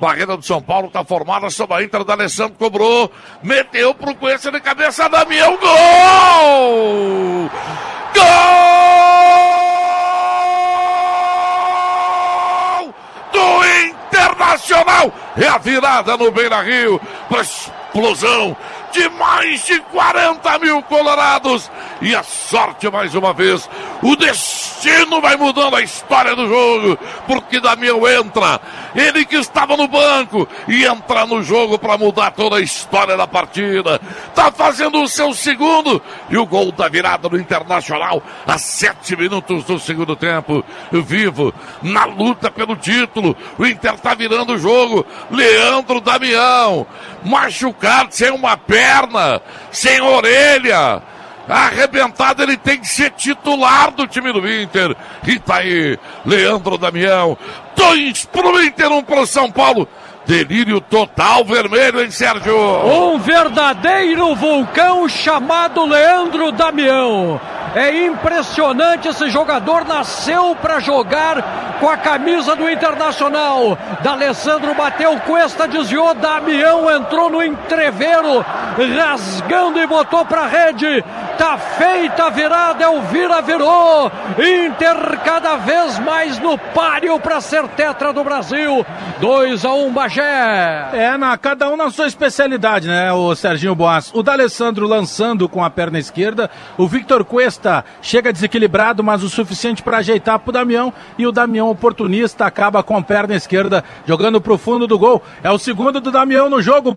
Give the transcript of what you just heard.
Barreira do São Paulo está formada sob a Inter da Alessandro, cobrou, meteu pro Cuesta de cabeça, Damião, gol! Gol! Do Internacional! É a virada no Beira Rio para explosão de mais de 40 mil colorados. E a sorte mais uma vez. O destino vai mudando a história do jogo. Porque Damião entra. Ele que estava no banco. E entra no jogo para mudar toda a história da partida. Tá fazendo o seu segundo. E o gol da virada do Internacional. A sete minutos do segundo tempo. Vivo na luta pelo título. O Inter tá virando o jogo. Leandro Damião. Machucado sem uma perna. Sem orelha arrebentado, ele tem que ser titular do time do Inter. E tá aí, Leandro Damião. Dois pro Inter, um pro São Paulo. Delírio total vermelho, hein, Sérgio? Um verdadeiro vulcão chamado Leandro Damião. É impressionante esse jogador, nasceu para jogar com a camisa do Internacional. D'Alessandro bateu, Cuesta desviou, Damião entrou no entreveiro, rasgando e botou para rede. Tá feita a virada, é o vira virou. Inter cada vez mais no páreo para ser tetra do Brasil. 2 a 1 um, Bagé. É, na, cada um na sua especialidade, né, o Serginho Boas. O D'Alessandro lançando com a perna esquerda, o Victor Cuesta chega desequilibrado, mas o suficiente para ajeitar pro Damião e o Damião oportunista acaba com a perna esquerda jogando pro fundo do gol. É o segundo do Damião no jogo.